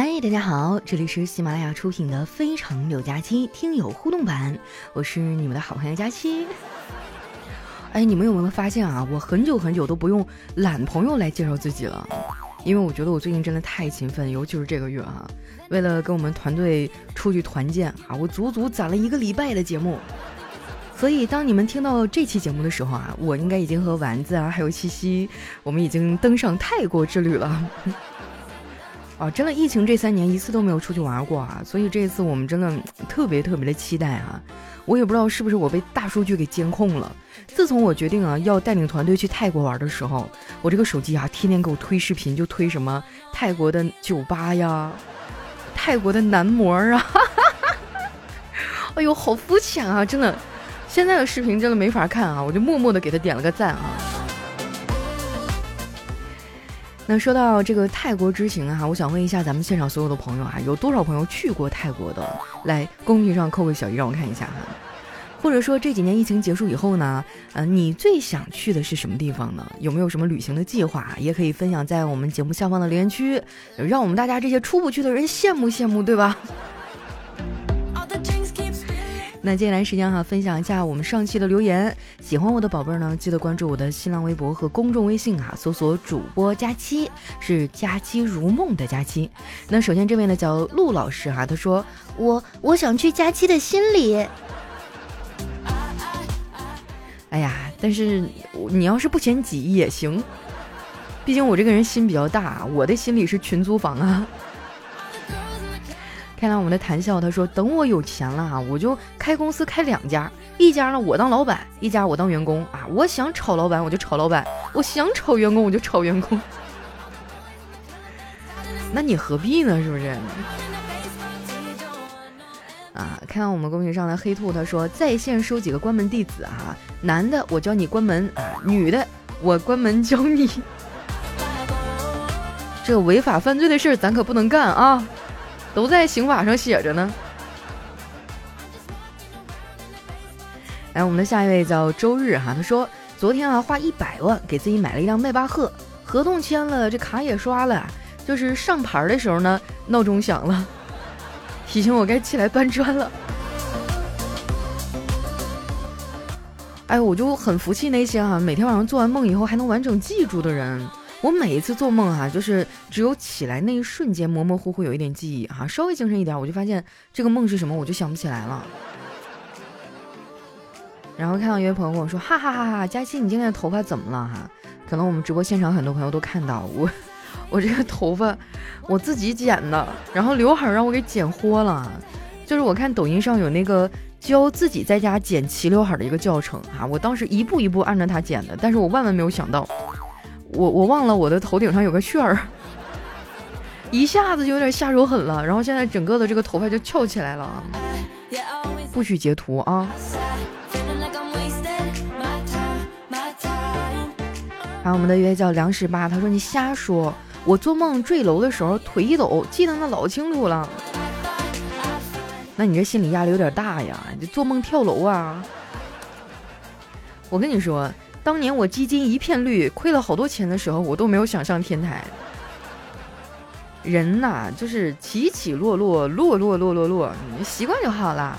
嗨，大家好，这里是喜马拉雅出品的《非常六加七》听友互动版，我是你们的好朋友佳期。哎，你们有没有发现啊？我很久很久都不用懒朋友来介绍自己了，因为我觉得我最近真的太勤奋，尤其是这个月哈，为了跟我们团队出去团建啊，我足足攒了一个礼拜的节目。所以，当你们听到这期节目的时候啊，我应该已经和丸子啊，还有七夕，我们已经登上泰国之旅了。啊，真的，疫情这三年一次都没有出去玩过啊，所以这次我们真的特别特别的期待啊。我也不知道是不是我被大数据给监控了。自从我决定啊要带领团队去泰国玩的时候，我这个手机啊天天给我推视频，就推什么泰国的酒吧呀，泰国的男模啊，哎呦，好肤浅啊，真的。现在的视频真的没法看啊，我就默默的给他点了个赞啊。那说到这个泰国之行啊，我想问一下咱们现场所有的朋友啊，有多少朋友去过泰国的？来公屏上扣个小一，让我看一下哈。或者说这几年疫情结束以后呢，呃，你最想去的是什么地方呢？有没有什么旅行的计划？也可以分享在我们节目下方的留言区，让我们大家这些出不去的人羡慕羡慕，对吧？那接下来时间哈，分享一下我们上期的留言。喜欢我的宝贝儿呢，记得关注我的新浪微博和公众微信哈，搜索主播佳期，是佳期如梦的佳期。那首先这位呢叫陆老师哈，他说我我想去佳期的心里。哎呀，但是你要是不嫌挤也行，毕竟我这个人心比较大，我的心里是群租房啊。看来我们的谈笑，他说等我有钱了啊，我就开公司开两家，一家呢我当老板，一家我当员工啊。我想炒老板我就炒老板，我想炒员工我就炒员工。那你何必呢？是不是？啊，看到我们公屏上的黑兔，他说在线收几个关门弟子啊，男的我教你关门啊，女的我关门教你。这违法犯罪的事儿咱可不能干啊。都在刑法上写着呢。来，我们的下一位叫周日哈，他说昨天啊花一百万给自己买了一辆迈巴赫，合同签了，这卡也刷了，就是上牌的时候呢，闹钟响了，提醒我该起来搬砖了。哎，我就很服气那些哈，每天晚上做完梦以后还能完整记住的人。我每一次做梦哈，就是只有起来那一瞬间模模糊糊有一点记忆哈，稍微精神一点，我就发现这个梦是什么，我就想不起来了。然后看到一位朋友跟我说：“哈哈哈哈，佳期你今天的头发怎么了哈？”可能我们直播现场很多朋友都看到我，我这个头发我自己剪的，然后刘海让我给剪豁了。就是我看抖音上有那个教自己在家剪齐刘海的一个教程哈，我当时一步一步按照它剪的，但是我万万没有想到。我我忘了我的头顶上有个旋儿，一下子就有点下手狠了，然后现在整个的这个头发就翘起来了，不许截图啊！还有我们的约叫梁十八，他说你瞎说，我做梦坠楼的时候腿一抖，记得那老清楚了。那你这心理压力有点大呀，你做梦跳楼啊？我跟你说。当年我基金一片绿，亏了好多钱的时候，我都没有想上天台。人呐，就是起起落落，落落落落落，你习惯就好了。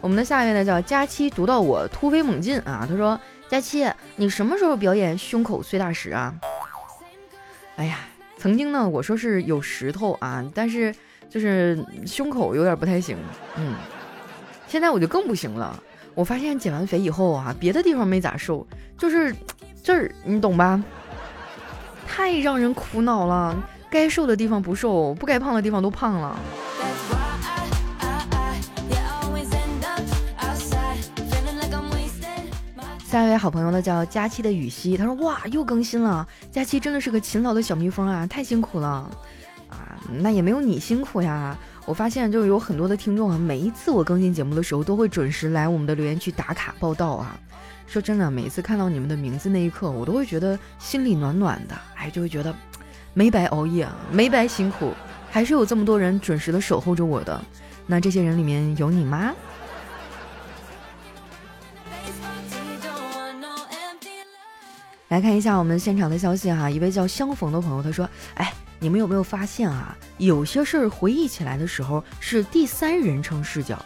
我们的下一位呢叫佳期，读到我突飞猛进啊！他说：“佳期，你什么时候表演胸口碎大石啊？”哎呀，曾经呢，我说是有石头啊，但是就是胸口有点不太行。嗯，现在我就更不行了。我发现减完肥以后啊，别的地方没咋瘦，就是这儿，你懂吧？太让人苦恼了，该瘦的地方不瘦，不该胖的地方都胖了。下一位好朋友呢叫佳期的雨熙，他说哇，又更新了，佳期真的是个勤劳的小蜜蜂啊，太辛苦了啊，那也没有你辛苦呀。我发现就有很多的听众啊，每一次我更新节目的时候，都会准时来我们的留言区打卡报道啊。说真的，每一次看到你们的名字那一刻，我都会觉得心里暖暖的，哎，就会觉得没白熬夜，没白辛苦，还是有这么多人准时的守候着我的。那这些人里面有你吗？来看一下我们现场的消息哈，一位叫相逢的朋友他说，哎。你们有没有发现啊？有些事儿回忆起来的时候是第三人称视角。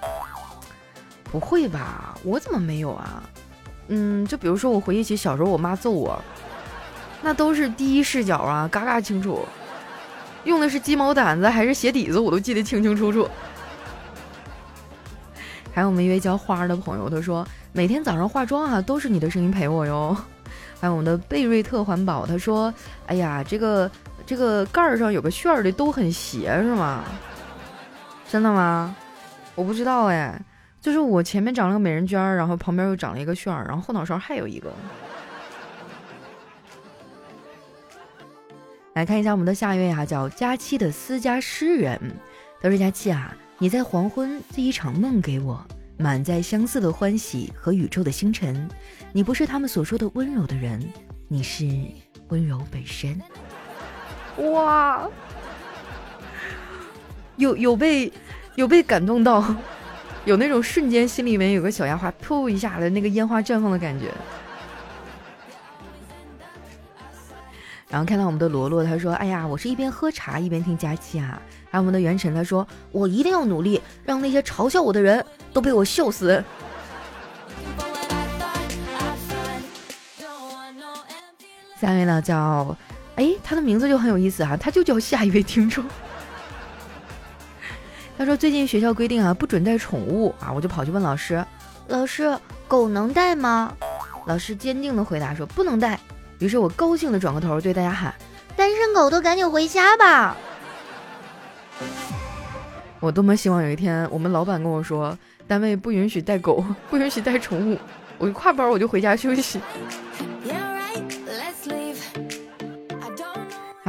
不会吧？我怎么没有啊？嗯，就比如说我回忆起小时候我妈揍我，那都是第一视角啊，嘎嘎清楚。用的是鸡毛掸子还是鞋底子，我都记得清清楚楚。还有我们一位叫花儿的朋友，他说每天早上化妆啊，都是你的声音陪我哟。还有我们的贝瑞特环保，他说：“哎呀，这个这个盖儿上有个旋儿的都很斜，是吗？真的吗？我不知道哎，就是我前面长了个美人尖儿，然后旁边又长了一个旋儿，然后后脑勺还有一个。来看一下我们的下一位哈，叫佳期的私家诗人，他说：佳期啊，你在黄昏寄一场梦给我。”满载相似的欢喜和宇宙的星辰，你不是他们所说的温柔的人，你是温柔本身。哇，有有被有被感动到，有那种瞬间心里面有个小烟花，噗一下的那个烟花绽放的感觉。然后看到我们的罗罗，他说：“哎呀，我是一边喝茶一边听佳期啊。”还有我们的元晨，他说：“我一定要努力，让那些嘲笑我的人都被我笑死。”下一位呢，叫哎，他的名字就很有意思哈，他就叫下一位听众。他说：“最近学校规定啊，不准带宠物啊。”我就跑去问老师：“老师，狗能带吗？”老师坚定的回答说：“不能带。”于是我高兴的转过头对大家喊：“单身狗都赶紧回家吧！”我多么希望有一天我们老板跟我说，单位不允许带狗，不允许带宠物，我一挎包我就回家休息。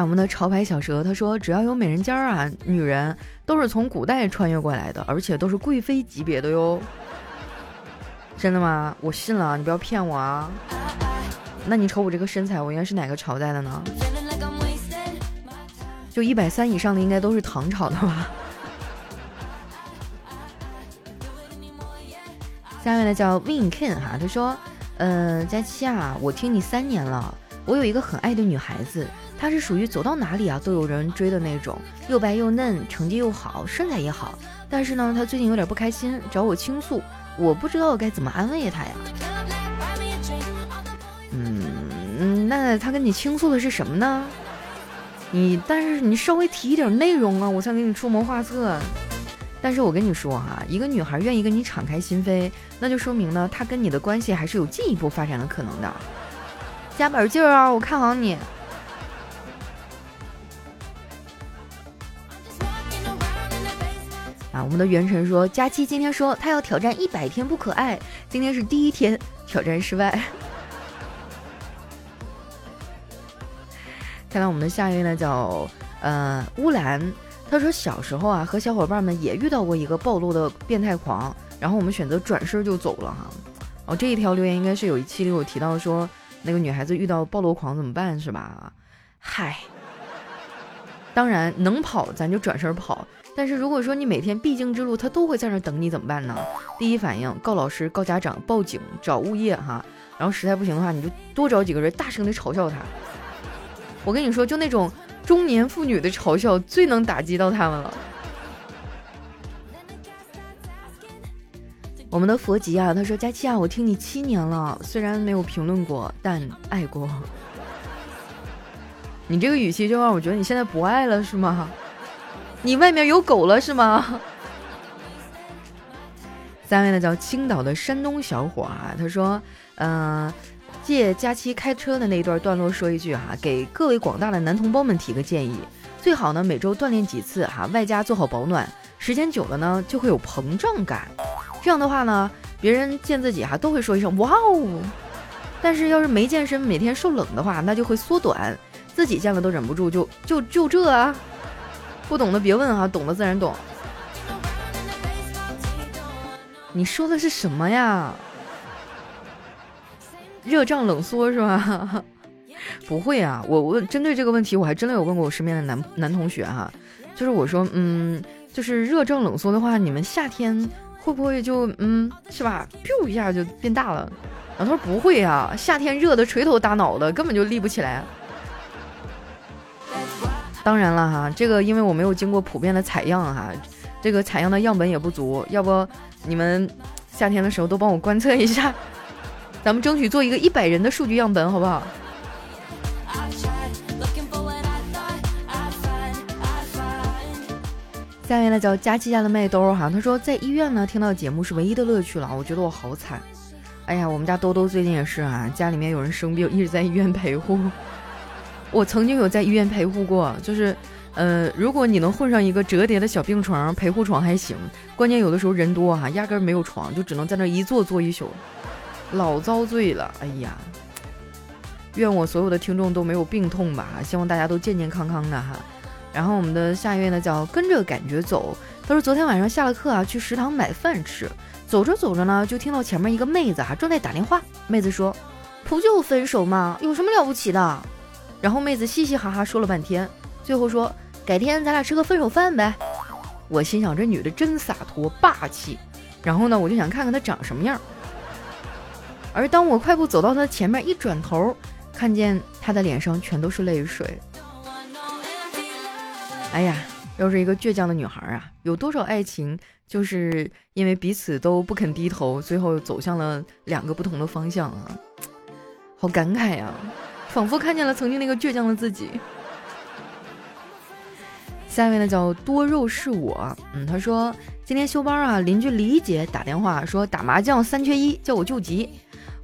我们的潮牌小蛇，他说只要有美人尖儿啊，女人都是从古代穿越过来的，而且都是贵妃级别的哟。真的吗？我信了，你不要骗我啊！那你瞅我这个身材，我应该是哪个朝代的呢？就一百三以上的应该都是唐朝的吧？下面呢叫 Win King 哈，他说：“呃，佳期啊，我听你三年了，我有一个很爱的女孩子，她是属于走到哪里啊都有人追的那种，又白又嫩，成绩又好，身材也好。但是呢，她最近有点不开心，找我倾诉，我不知道该怎么安慰她呀。”嗯，那她跟你倾诉的是什么呢？你但是你稍微提一点内容啊，我才给你出谋划策。但是我跟你说哈，一个女孩愿意跟你敞开心扉，那就说明呢，她跟你的关系还是有进一步发展的可能的。加把劲儿啊，我看好你。啊，我们的元晨说，佳期今天说他要挑战一百天不可爱，今天是第一天，挑战失败。看到我们的下一位呢，叫呃乌兰，他说小时候啊和小伙伴们也遇到过一个暴露的变态狂，然后我们选择转身就走了哈。哦，这一条留言应该是有一期里有提到说那个女孩子遇到暴露狂怎么办是吧？嗨，当然能跑咱就转身跑，但是如果说你每天必经之路他都会在那等你怎么办呢？第一反应告老师、告家长、报警、找物业哈，然后实在不行的话你就多找几个人大声的嘲笑他。我跟你说，就那种中年妇女的嘲笑最能打击到他们了。我们的佛吉啊，他说：“佳期啊，我听你七年了，虽然没有评论过，但爱过。”你这个语气就让我觉得你现在不爱了是吗？你外面有狗了是吗？三位呢叫青岛的山东小伙啊，他说：“嗯。”借佳期开车的那一段段落说一句哈，给各位广大的男同胞们提个建议，最好呢每周锻炼几次哈，外加做好保暖，时间久了呢就会有膨胀感，这样的话呢，别人见自己哈都会说一声哇哦，但是要是没健身，每天受冷的话，那就会缩短，自己见了都忍不住就就就这啊，不懂的别问哈，懂的自然懂。你说的是什么呀？热胀冷缩是吧？不会啊，我问针对这个问题，我还真的有问过我身边的男男同学哈，就是我说，嗯，就是热胀冷缩的话，你们夏天会不会就嗯是吧，biu 一下就变大了？然后他说不会啊，夏天热的垂头大脑的，根本就立不起来。当然了哈，这个因为我没有经过普遍的采样哈，这个采样的样本也不足，要不你们夏天的时候都帮我观测一下，咱们争取做一个一百人的数据样本，好不好？下面呢叫佳琪家的麦兜哈，他说在医院呢听到节目是唯一的乐趣了，我觉得我好惨。哎呀，我们家兜兜最近也是啊，家里面有人生病，一直在医院陪护。我曾经有在医院陪护过，就是，呃，如果你能混上一个折叠的小病床、陪护床还行，关键有的时候人多哈，压根没有床，就只能在那一坐坐一宿，老遭罪了。哎呀，愿我所有的听众都没有病痛吧，希望大家都健健康康的哈。然后我们的下一位呢叫跟着感觉走，他说昨天晚上下了课啊，去食堂买饭吃，走着走着呢，就听到前面一个妹子啊正在打电话，妹子说，不就分手吗？有什么了不起的？然后妹子嘻嘻哈哈说了半天，最后说改天咱俩吃个分手饭呗。我心想这女的真洒脱霸气，然后呢我就想看看她长什么样。而当我快步走到她前面，一转头，看见她的脸上全都是泪水。哎呀，又是一个倔强的女孩啊！有多少爱情就是因为彼此都不肯低头，最后走向了两个不同的方向啊！好感慨呀。仿佛看见了曾经那个倔强的自己。下一位呢叫多肉是我，嗯，他说今天休班啊，邻居李姐打电话说打麻将三缺一，叫我救急。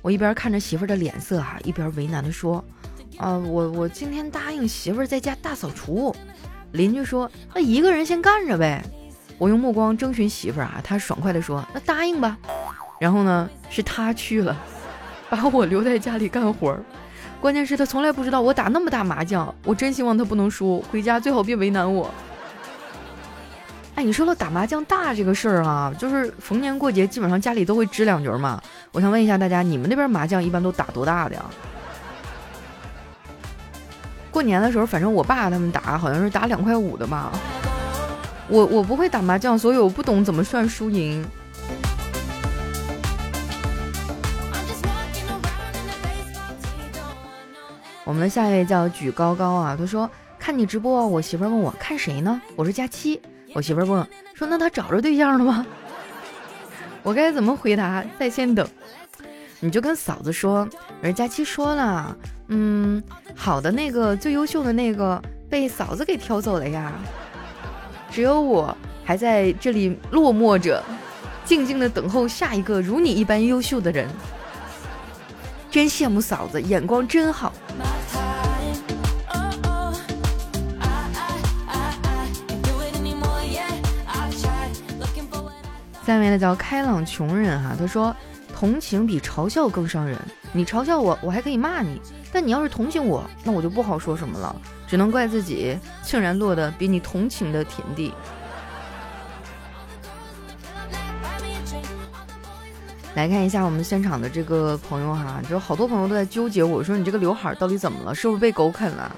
我一边看着媳妇儿的脸色啊，一边为难的说，啊，我我今天答应媳妇儿在家大扫除。邻居说那一个人先干着呗。我用目光征询媳妇儿啊，她爽快的说那答应吧。然后呢，是她去了，把我留在家里干活儿。关键是，他从来不知道我打那么大麻将，我真希望他不能输，回家最好别为难我。哎，你说了打麻将大这个事儿啊，就是逢年过节基本上家里都会支两局嘛。我想问一下大家，你们那边麻将一般都打多大的呀？过年的时候，反正我爸他们打好像是打两块五的吧。我我不会打麻将，所以我不懂怎么算输赢。我们的下一位叫举高高啊，他说看你直播，我媳妇问我看谁呢？我说佳期。我媳妇问说那他找着对象了吗？我该怎么回答？在线等。你就跟嫂子说，人佳期说了，嗯，好的那个最优秀的那个被嫂子给挑走了呀，只有我还在这里落寞着，静静的等候下一个如你一般优秀的人。真羡慕嫂子，眼光真好。下面的叫开朗穷人哈，他说同情比嘲笑更伤人。你嘲笑我，我还可以骂你；但你要是同情我，那我就不好说什么了，只能怪自己竟然落得比你同情的田地。来看一下我们现场的这个朋友哈，就好多朋友都在纠结，我说你这个刘海到底怎么了？是不是被狗啃了？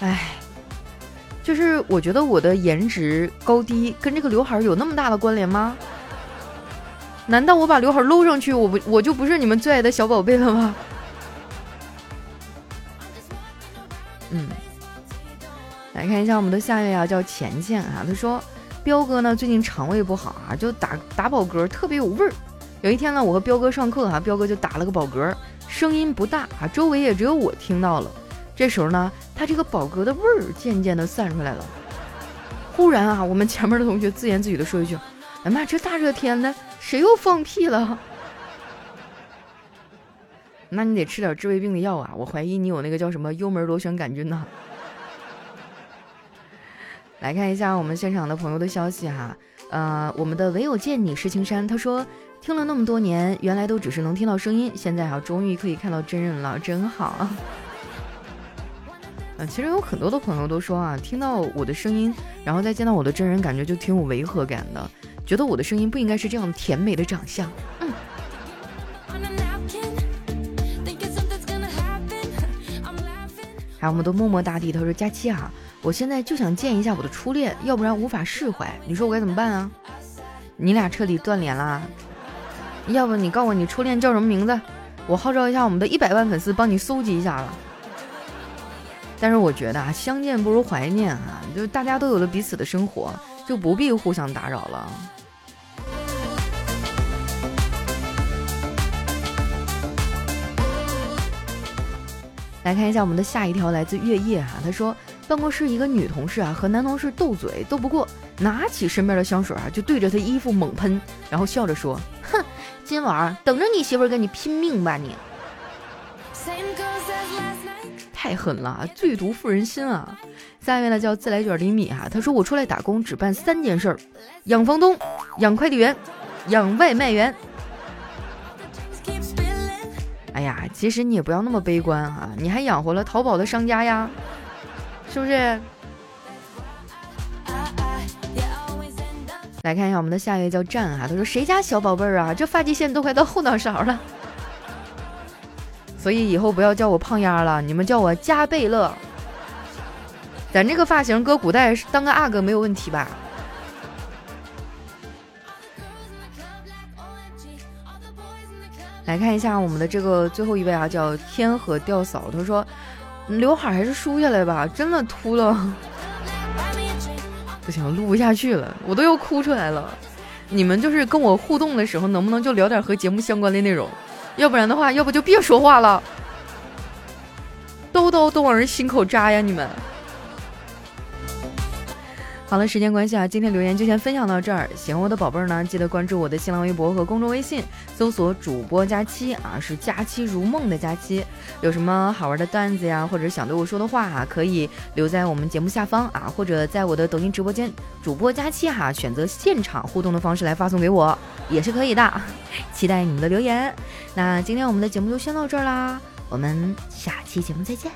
哎。就是我觉得我的颜值高低跟这个刘海有那么大的关联吗？难道我把刘海搂上去，我不我就不是你们最爱的小宝贝了吗？嗯，来看一下我们的下一位啊，叫钱钱啊，他说彪哥呢最近肠胃不好啊，就打打饱嗝特别有味儿。有一天呢，我和彪哥上课哈，彪哥就打了个饱嗝，声音不大啊，周围也只有我听到了。这时候呢，他这个饱嗝的味儿渐渐的散出来了。忽然啊，我们前面的同学自言自语的说一句：“哎妈，这大热天的，谁又放屁了？”那你得吃点治胃病的药啊！我怀疑你有那个叫什么幽门螺旋杆菌呢。来看一下我们现场的朋友的消息哈，呃，我们的唯有见你是青山，他说听了那么多年，原来都只是能听到声音，现在啊终于可以看到真人了，真好。嗯，其实有很多的朋友都说啊，听到我的声音，然后再见到我的真人，感觉就挺有违和感的，觉得我的声音不应该是这样甜美的长相。嗯。还有我们都默默大地，他说：“佳期啊，我现在就想见一下我的初恋，要不然无法释怀。你说我该怎么办啊？你俩彻底断联了？要不你告诉我你初恋叫什么名字？我号召一下我们的一百万粉丝，帮你搜集一下了。”但是我觉得啊，相见不如怀念啊，就大家都有了彼此的生活，就不必互相打扰了。来看一下我们的下一条，来自月夜哈，他说办公室一个女同事啊和男同事斗嘴斗不过，拿起身边的香水啊就对着他衣服猛喷，然后笑着说：“哼，今晚等着你媳妇跟你拼命吧你。”太狠了，最毒妇人心啊！下一位呢叫自来卷厘米哈，他说我出来打工只办三件事儿：养房东、养快递员、养外卖员。哎呀，其实你也不要那么悲观哈，你还养活了淘宝的商家呀，是不是？来看一下我们的下一位叫战哈，他说谁家小宝贝儿啊，这发际线都快到后脑勺了，所以以后不要叫我胖丫了，你们叫我加贝勒。咱这个发型搁古代当个阿哥没有问题吧？来看一下我们的这个最后一位啊，叫天河吊嫂。他说：“刘海还是梳下来吧，真的秃了，不行，录不下去了，我都要哭出来了。你们就是跟我互动的时候，能不能就聊点和节目相关的内容？要不然的话，要不就别说话了，刀刀都往人心口扎呀，你们。”好了，时间关系啊，今天留言就先分享到这儿。喜欢我的宝贝儿呢，记得关注我的新浪微博和公众微信，搜索“主播佳期”啊，是“佳期如梦”的佳期。有什么好玩的段子呀，或者想对我说的话啊，可以留在我们节目下方啊，或者在我的抖音直播间“主播佳期”哈，选择现场互动的方式来发送给我，也是可以的。期待你们的留言。那今天我们的节目就先到这儿啦，我们下期节目再见。